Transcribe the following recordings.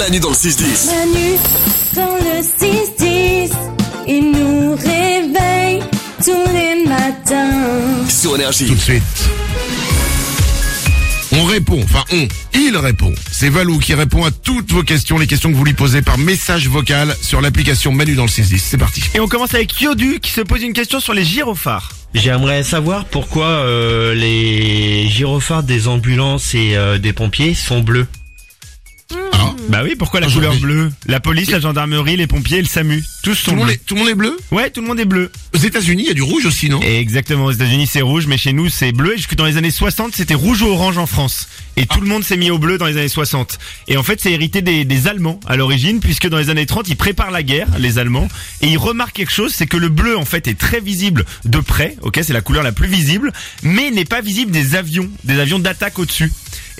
Manu dans le 6-10. Manu dans le 6-10, il nous réveille tous les matins. Sur Énergie. tout de suite. On répond, enfin on, il répond. C'est Valou qui répond à toutes vos questions, les questions que vous lui posez par message vocal sur l'application Manu dans le 610. C'est parti. Et on commence avec Yodu qui se pose une question sur les gyrophares. J'aimerais savoir pourquoi euh, les gyrophares des ambulances et euh, des pompiers sont bleus. Ah, Bah oui, pourquoi la Ah, couleur bleue? La police, la gendarmerie, les pompiers le SAMU. Tous tout, sont le monde est, tout le monde est bleu? Ouais, tout le monde est bleu. Aux États-Unis, il y a du rouge aussi, non? Et exactement, aux États-Unis c'est rouge, mais chez nous c'est bleu. Et jusque dans les années 60, c'était rouge ou orange en France. Et tout le monde s'est mis au bleu dans les années 60. Et en fait, c'est hérité des, des Allemands à l'origine, puisque dans les années 30, ils préparent la guerre, les Allemands. Et ils remarquent quelque chose, c'est que le bleu, en fait, est très visible de près. Ok, c'est la couleur la plus visible, mais n'est pas visible des avions, des avions d'attaque au-dessus.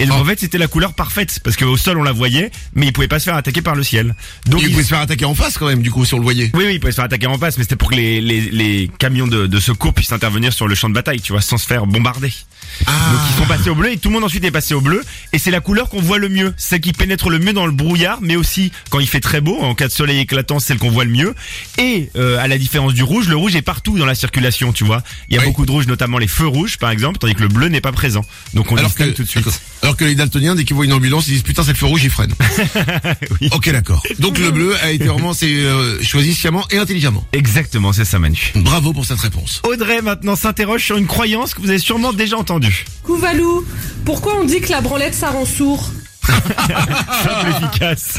Et donc Oh. en fait, c'était la couleur parfaite, parce qu'au sol on la voyait, mais ils pouvaient pas se faire attaquer par le ciel. Donc Il pouvait se faire attaquer en face quand même, du coup, si on le voyait. oui, oui, il pouvait se faire attaquer en face, mais c'était pour que les, les, les camions de, de secours puissent intervenir sur le champ de bataille, tu vois, sans se faire bombarder. Ah, Donc ils sont passés au bleu et tout le monde ensuite est passé au bleu. Et c'est la couleur qu'on voit le mieux, celle qui pénètre le mieux dans le brouillard, mais aussi quand il fait très beau, en cas de soleil éclatant, celle qu'on voit le mieux. Et euh, à la différence du rouge, le rouge est partout dans la circulation, tu vois. Il y a Oui. beaucoup de rouge, notamment les feux rouges par exemple, tandis que le bleu n'est pas présent. Donc on alors que, distingue tout de suite. alors que les daltoniens, dès qu'ils voient une ambulance, ils disent putain, c'est le feu rouge, ils freinent. Oui. Ok, d'accord. Donc le bleu a été vraiment c'est, euh, choisi sciemment et intelligemment. Exactement, c'est ça Manu. Bravo pour cette réponse. Audrey maintenant s'interroge sur une croyance que vous avez sûrement déjà entendue. Couvalou, pourquoi on dit que la branlette ça rend sourd? Simple, efficace.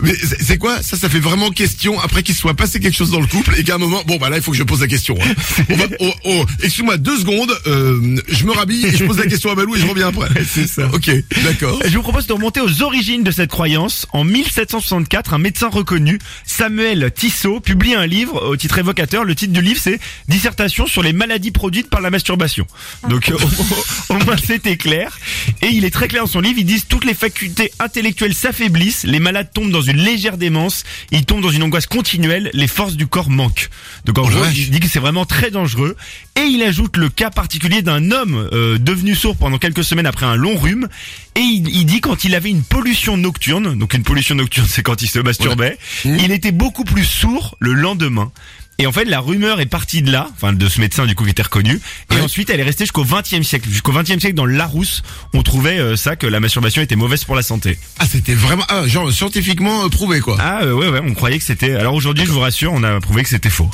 Mais c'est c'est quoi? Ça, ça fait vraiment question après qu'il soit passé quelque chose dans le couple et qu'à un moment, bon bah là, il faut que je pose la question. hein. On va, oh, oh, excuse-moi deux secondes, euh, je me rhabille et je pose la question à Balou et je reviens après. C'est ça. Ok, d'accord. Je vous propose de remonter aux origines de cette croyance. En 1764, un médecin reconnu, Samuel Tissot, publie un livre au titre évocateur. Le titre du livre, c'est Dissertation sur les maladies produites par la masturbation. Donc, euh, au, au moins, c'était clair. Et il est très clair dans son livre. Ils disent toutes les facultés intellectuelles s'affaiblissent, les malades tombent dans une légère démence, ils tombent dans une angoisse continuelle, les forces du corps manquent. Donc, en Oh gros, il dit que c'est vraiment très dangereux. Et il ajoute le cas particulier d'un homme euh, devenu sourd pendant quelques semaines après un long rhume. Et il, il dit quand il avait une pollution nocturne, donc une pollution nocturne c'est quand il se masturbait, Mmh. il était beaucoup plus sourd le lendemain. Et en fait, la rumeur est partie de là, enfin de ce médecin du coup qui était reconnu. Et Ouais. ensuite, elle est restée jusqu'au 20e siècle. Jusqu'au 20e siècle, dans le Larousse, on trouvait euh, ça que la masturbation était mauvaise pour la santé. Ah, c'était vraiment, ah, genre scientifiquement euh, prouvé quoi. Ah euh, ouais ouais, on croyait que c'était. Alors aujourd'hui, je vous rassure, on a prouvé que c'était faux.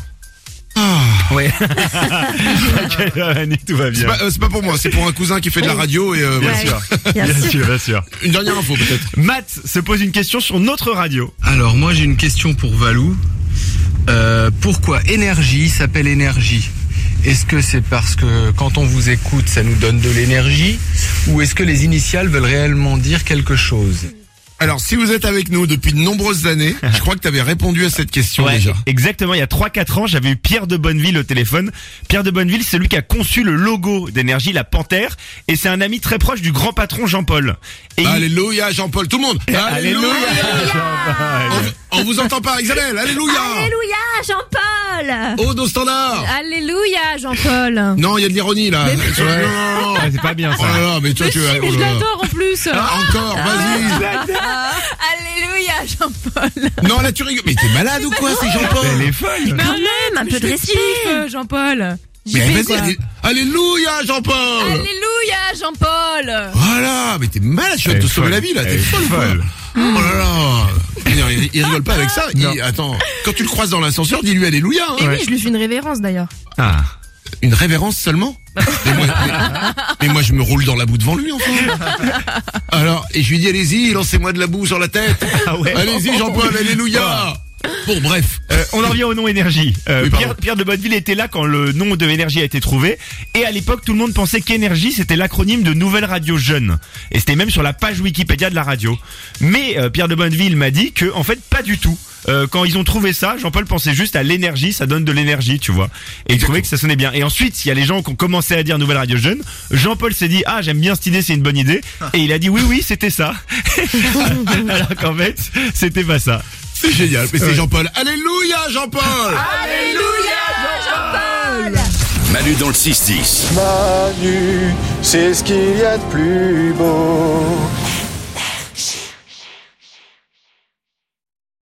Ah. Ouais. Tout va bien. C'est pas, euh, c'est pas pour moi, c'est pour un cousin qui fait de la radio et euh, Bien sûr. Bien sûr, bien sûr. Une dernière info peut-être. Matt se pose une question sur notre radio. Alors moi j'ai une question pour Valou. Euh, pourquoi énergie s'appelle énergie? Est-ce que c'est parce que quand on vous écoute ça nous donne de l'énergie? Ou est-ce que les initiales veulent réellement dire quelque chose? Alors, si vous êtes avec nous depuis de nombreuses années, je crois que tu avais répondu à cette question déjà. exactement. Il y a 3-4 ans, j'avais eu Pierre de Bonneville au téléphone. Pierre de Bonneville, c'est lui qui a conçu le logo d'énergie, la panthère, et c'est un ami très proche du grand patron Jean-Paul. Il- Alléluia Jean-Paul, tout le monde. Alléluia. On, on vous entend pas Isabelle, Alléluia. Alléluia, Jean-Paul Oh, nos standards. Alléluia Jean-Paul Non, il y a de l'ironie là. Sur- non, non, non. Ah, c'est pas bien Oh ça. là là, mais toi Mais tu si, oh mais je là là. l'adore en plus Encore, vas-y. Alléluia Jean-Paul Non, là tu rigoles. Mais t'es malade ou quoi, c'est Jean-Paul Elle est folle. Quand même, un peu de respect Kiffe, Jean-Paul Mais vas-y, quoi allez- Alléluia Jean-Paul. Alléluia Jean-Paul Voilà, mais t'es malade, je viens de Elle te est sauver folle. la vie là, t'es est folle, ou quoi folle. Oh là là. Il, il rigole pas avec ça. Il- attends, quand tu le croises dans l'ascenseur, dis-lui Alléluia. hein. Et oui, je lui fais une révérence d'ailleurs. Ah. Une révérence seulement mais moi, mais- mais moi, je me roule dans la boue devant lui, enfin. Alors, et je lui dis, allez-y, lancez-moi de la boue sur la tête. Ah ouais. Allez-y, Jean-Paul, alléluia. Bon, bref. Euh, on en revient au nom énergie. Euh, Oui. Pierre, Pierre de Bonneville était là quand le nom de énergie a été trouvé. Et à l'époque, tout le monde pensait qu'énergie, c'était l'acronyme de Nouvelle Radio Jeune. Et c'était même sur la page Wikipédia de la radio. Mais euh, Pierre de Bonneville m'a dit que, en fait, pas du tout. Euh, quand ils ont trouvé ça, Jean-Paul pensait juste à l'énergie, ça donne de l'énergie, tu vois. Et il trouvait que ça sonnait bien. Et ensuite, il y a les gens qui ont commencé à dire Nouvelle Radio Jeune. Jean-Paul s'est dit, ah, j'aime bien cette idée, c'est une bonne idée. Et il a dit, oui, oui, c'était ça. Alors qu'en fait, c'était pas ça. C'est génial. Mais c'est Jean-Paul. Alléluia, Jean-Paul. Manu dans le 6-10. Manu, c'est ce qu'il y a de plus beau.